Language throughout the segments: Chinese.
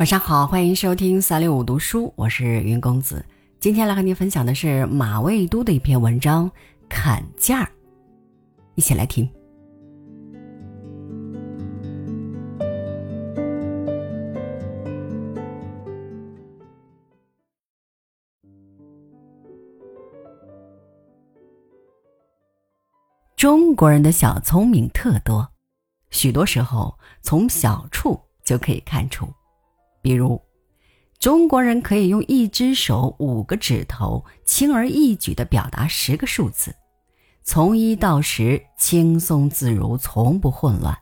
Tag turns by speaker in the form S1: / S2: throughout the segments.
S1: 晚上好，欢迎收听三六五读书，我是云公子。今天来和您分享的是马未都的一篇文章《砍价》，一起来听。中国人的小聪明特多，许多时候从小处就可以看出。比如，中国人可以用一只手五个指头轻而易举地表达十个数字，从一到十轻松自如，从不混乱。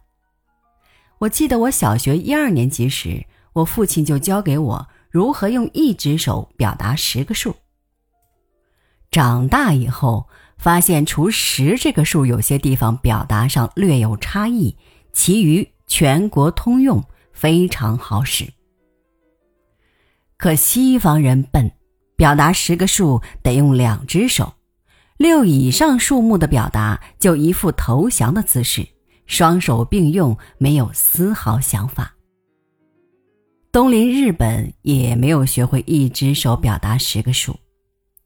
S1: 我记得我小学一二年级时，我父亲就教给我如何用一只手表达十个数。长大以后，发现除十这个数有些地方表达上略有差异，其余全国通用，非常好使。可西方人笨，表达十个数得用两只手，六以上数目的表达就一副投降的姿势，双手并用，没有丝毫想法。东邻日本也没有学会一只手表达十个数，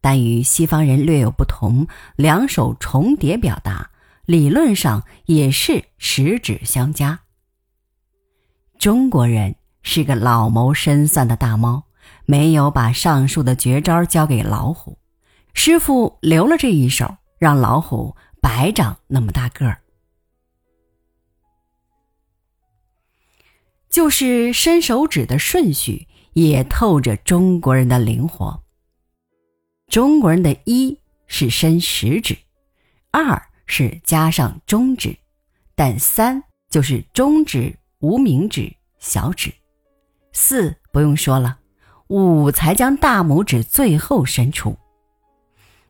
S1: 但与西方人略有不同，两手重叠表达，理论上也是十指相加。中国人是个老谋深算的大猫。没有把上述的绝招交给老虎，师傅留了这一手，让老虎白长那么大个儿。就是伸手指的顺序也透着中国人的灵活。中国人的一是伸食指，二是加上中指，但三就是中指、无名指、小指，四不用说了。五才将大拇指最后伸出，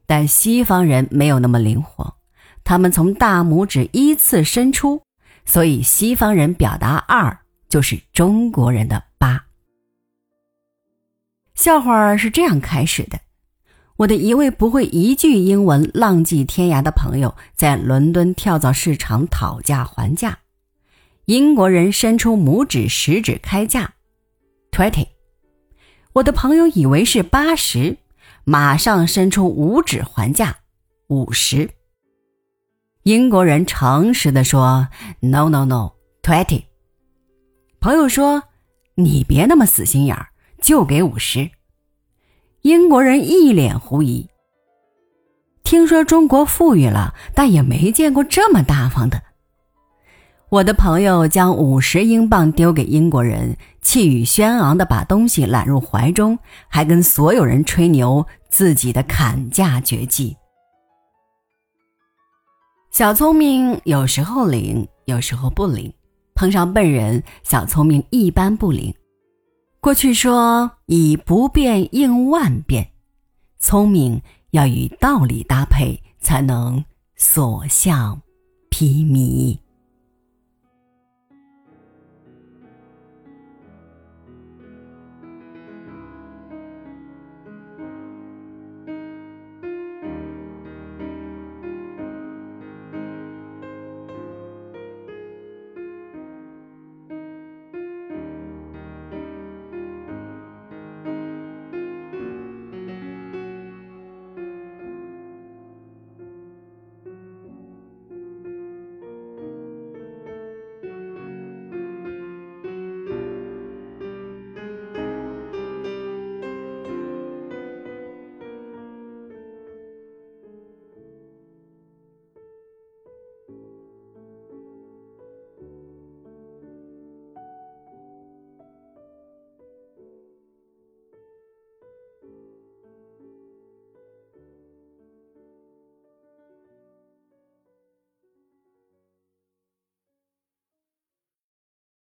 S1: 但西方人没有那么灵活，他们从大拇指依次伸出，所以西方人表达二就是中国人的八。笑话是这样开始的：我的一位不会一句英文、浪迹天涯的朋友在伦敦跳蚤市场讨价还价，英国人伸出拇指、食指开价，twenty。我的朋友以为是八十，马上伸出五指还价，五十。英国人诚实的说：“No, no, no, twenty。”朋友说：“你别那么死心眼儿，就给五十。”英国人一脸狐疑。听说中国富裕了，但也没见过这么大方的。我的朋友将五十英镑丢给英国人，气宇轩昂地把东西揽入怀中，还跟所有人吹牛自己的砍价绝技。小聪明有时候灵，有时候不灵，碰上笨人，小聪明一般不灵。过去说以不变应万变，聪明要与道理搭配，才能所向披靡。